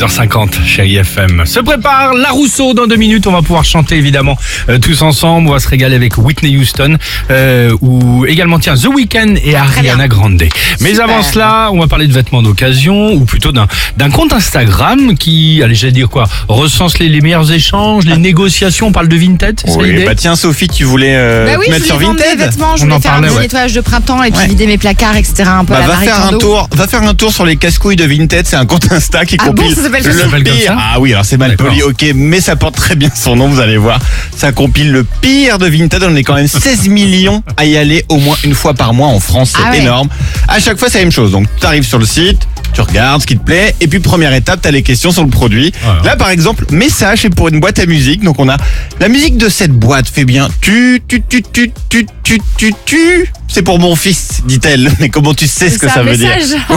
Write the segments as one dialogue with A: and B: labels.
A: 6h50, chérie FM. Se prépare la Rousseau dans deux minutes. On va pouvoir chanter évidemment euh, tous ensemble. On va se régaler avec Whitney Houston euh, ou également tiens The Weeknd et Ariana Grande. Mais
B: Super.
A: avant cela, on va parler de vêtements d'occasion ou plutôt d'un d'un compte Instagram qui, allez, j'allais dire quoi, recense les, les meilleurs échanges, les négociations. On parle de Vinted, c'est ça
C: Oui, bah tiens Sophie, tu voulais euh,
B: Bah oui,
C: te
B: je
C: mettre
B: voulais
C: sur Vinted
B: vêtements, je
A: On
B: voulais
A: en
B: faire un
A: parlait,
B: petit
A: ouais.
B: nettoyage de printemps et puis
C: Ouais.
B: vider mes placards, etc. Un peu
C: Bah,
B: à la
C: va faire un tour, va faire un tour sur les casse-couilles de Vinted, c'est un compte Insta qui
B: Ah bon,
C: compile
B: ça s'appelle.
C: Le pire. Ah oui, alors c'est mal poli, ok, mais ça porte très bien son nom, vous allez voir. Ça compile le pire de Vinted. On est quand même 16 millions à y aller au moins une fois par mois en France. C'est
B: ah
C: énorme. À chaque fois, c'est la même chose. Donc, tu arrives sur le site, tu regardes ce qui te plaît, et puis première étape, t'as les questions sur le produit. Là, par exemple, message c'est pour une boîte à musique. Donc, on a la musique de cette boîte fait bien tu, tu, tu, tu, tu, tu, tu, tu. C'est pour mon fils, dit-elle. Mais comment tu sais ce que ça veut dire Oui,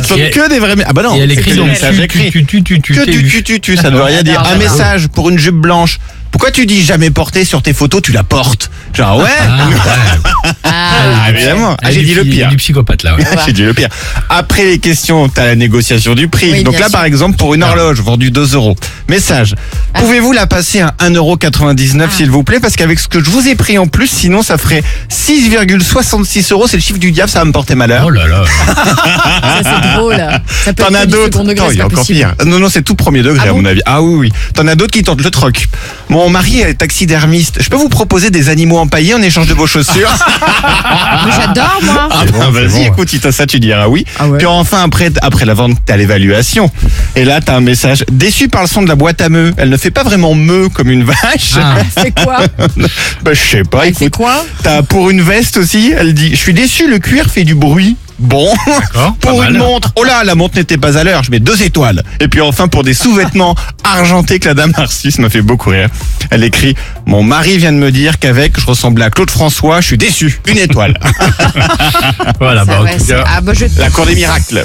C: que des vrais. Ah bah non,
A: Et elle écrit
C: que
A: donc
C: messages
A: tu, tu, tu, tu, tu,
C: Que
A: t'es
C: tu,
A: vu.
C: tu, tu, tu, ça ne veut rien dire.
B: J'adore,
C: Un message pour une jupe blanche. Pourquoi tu dis jamais porté sur tes photos, tu la portes Genre ouais.
A: Ah, ouais.
C: Ah, évidemment. Ah, j'ai dit le pire.
A: Du psychopathe là. ouais.
C: J'ai dit le pire. Après les questions, t'as la négociation du prix.
B: Oui,
C: Donc là,
B: sûr.
C: par exemple, pour une
A: Ah.
C: horloge vendue 2 euros. Message.
B: Ah.
C: Pouvez-vous la passer à 1,99€ s'il vous plaît? Parce qu'avec ce que je vous ai pris en plus, sinon ça ferait 6,66 euros. C'est le chiffre du diable, ça va me porter malheur.
A: Oh là là.
B: Ça, c'est drôle. Ça peut
C: T'en
B: être
C: as d'autres.
B: second degré,
C: Attends,
B: c'est
C: il y a
B: pas
C: encore
B: possible.
C: pire. Non, non, c'est tout premier degré
B: Ah
C: à
B: bon?
C: mon avis. Ah oui, oui. T'en as d'autres qui tentent le troc. Mon mari est taxidermiste. Je peux vous proposer des animaux empaillés en échange de vos chaussures?
B: J'adore, moi.
C: Ah
A: bon,
C: bah,
A: c'est
C: vas-y,
A: bon,
C: écoute, si t'as ça, tu diras oui.
B: Ah ouais.
C: Puis enfin, après, après la vente, t'as l'évaluation. Et là, t'as un message. Déçu par le son de la boîte à meux. Elle ne fait pas vraiment meux comme une vache.
A: Ah.
B: C'est quoi?
C: Bah, je sais pas, écoute.
B: quoi?
C: T'as pour une veste aussi, elle dit, je suis déçu, le cuir fait du bruit. Bon. Pour
A: mal.
C: une montre, oh là, la montre n'était pas à l'heure, je mets deux étoiles. Et puis enfin, pour des sous-vêtements argentés que la dame a reçus, ça m'a fait beaucoup rire. Elle écrit, mon mari vient de me dire qu'avec, je ressemblais à Claude François, je suis déçu. Une étoile.
A: Voilà, bah,
B: Ça,
A: en
B: ouais,
A: tout
B: c'est-
A: cas.
B: Ah, bah, je...
C: La cour des miracles.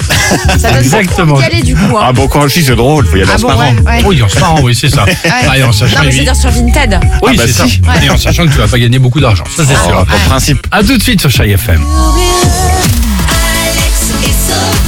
B: Ça donne
A: Exactement.
B: envie aller, du coup.
C: Ah
B: Hein.
C: bon, quand je dis c'est drôle, faut y aller
B: Ah
C: en se
B: bon, ouais, ouais.
A: Oui, en se marrant, oui, c'est ça. Ah, et en sachant,
B: Non, mais je veux
A: oui,
B: dire sur Vinted.
A: oui,
C: Ah bah
A: c'est ça.
C: si.
A: Et en sachant que tu vas pas gagner beaucoup d'argent, ça c'est
C: Ah,
A: sûr.
C: pour principe.
A: À tout de suite sur Chai FM.
D: It's so